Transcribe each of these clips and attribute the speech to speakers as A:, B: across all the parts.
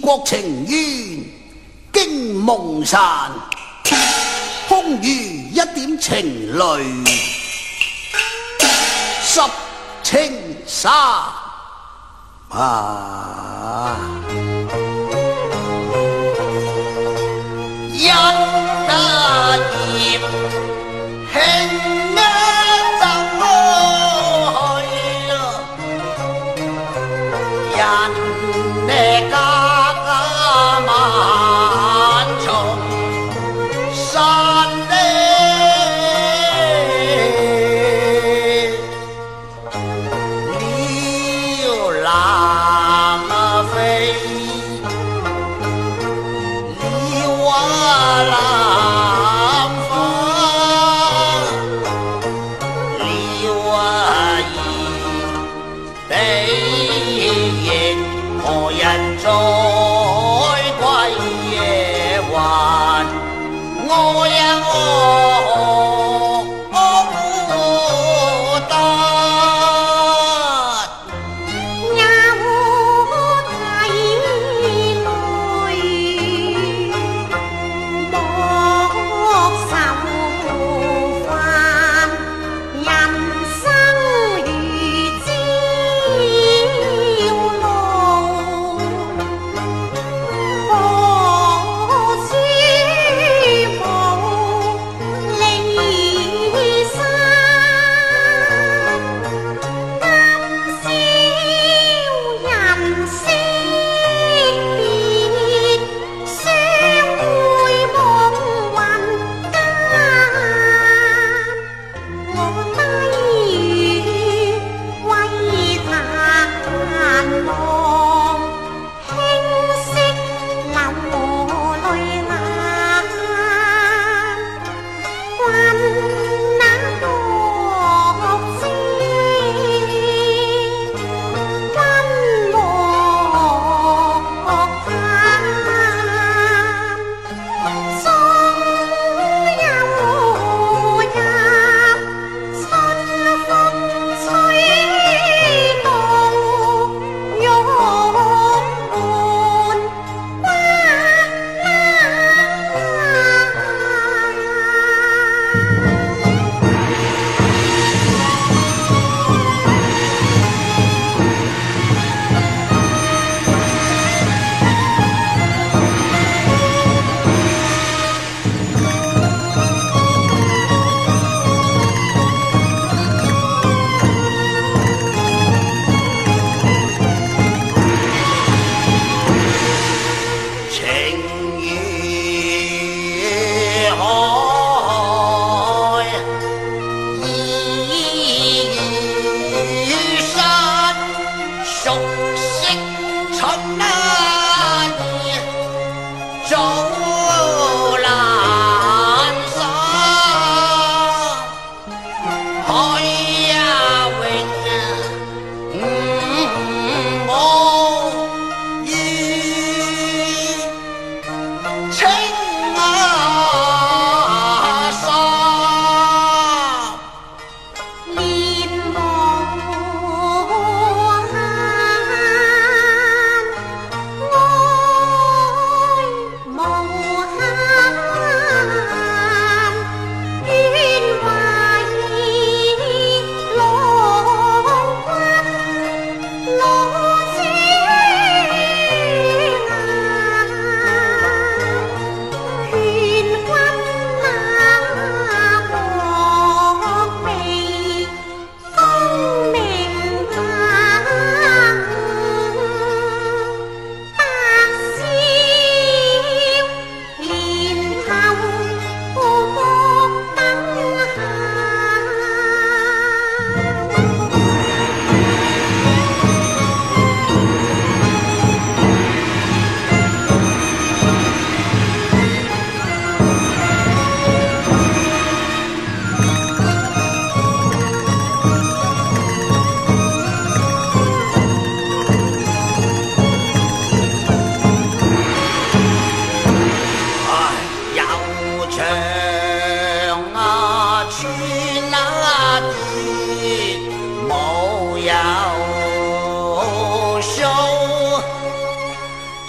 A: 国情冤，惊梦散，空余一点情泪湿青衫啊！Change.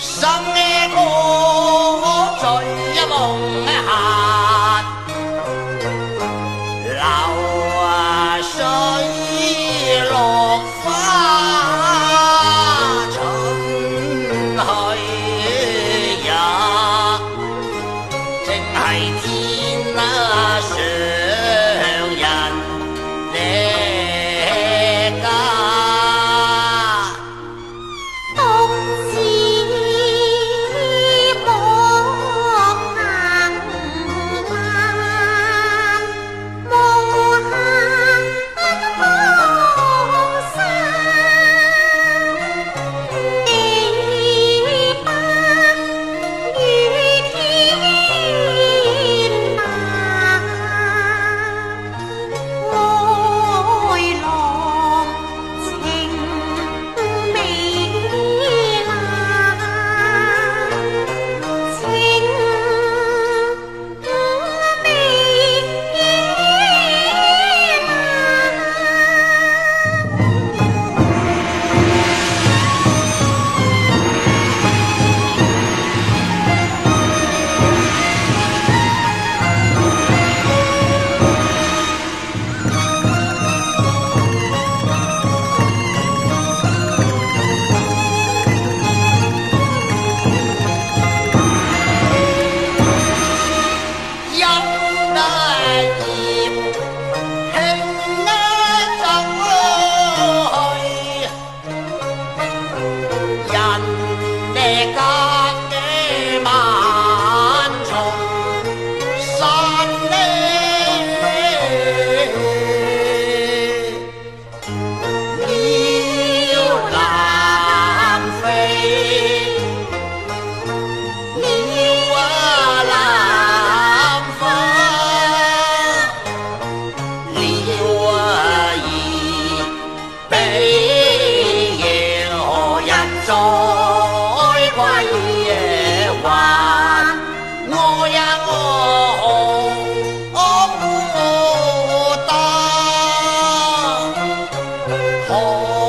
B: 上一个你爷
A: 何日再归还我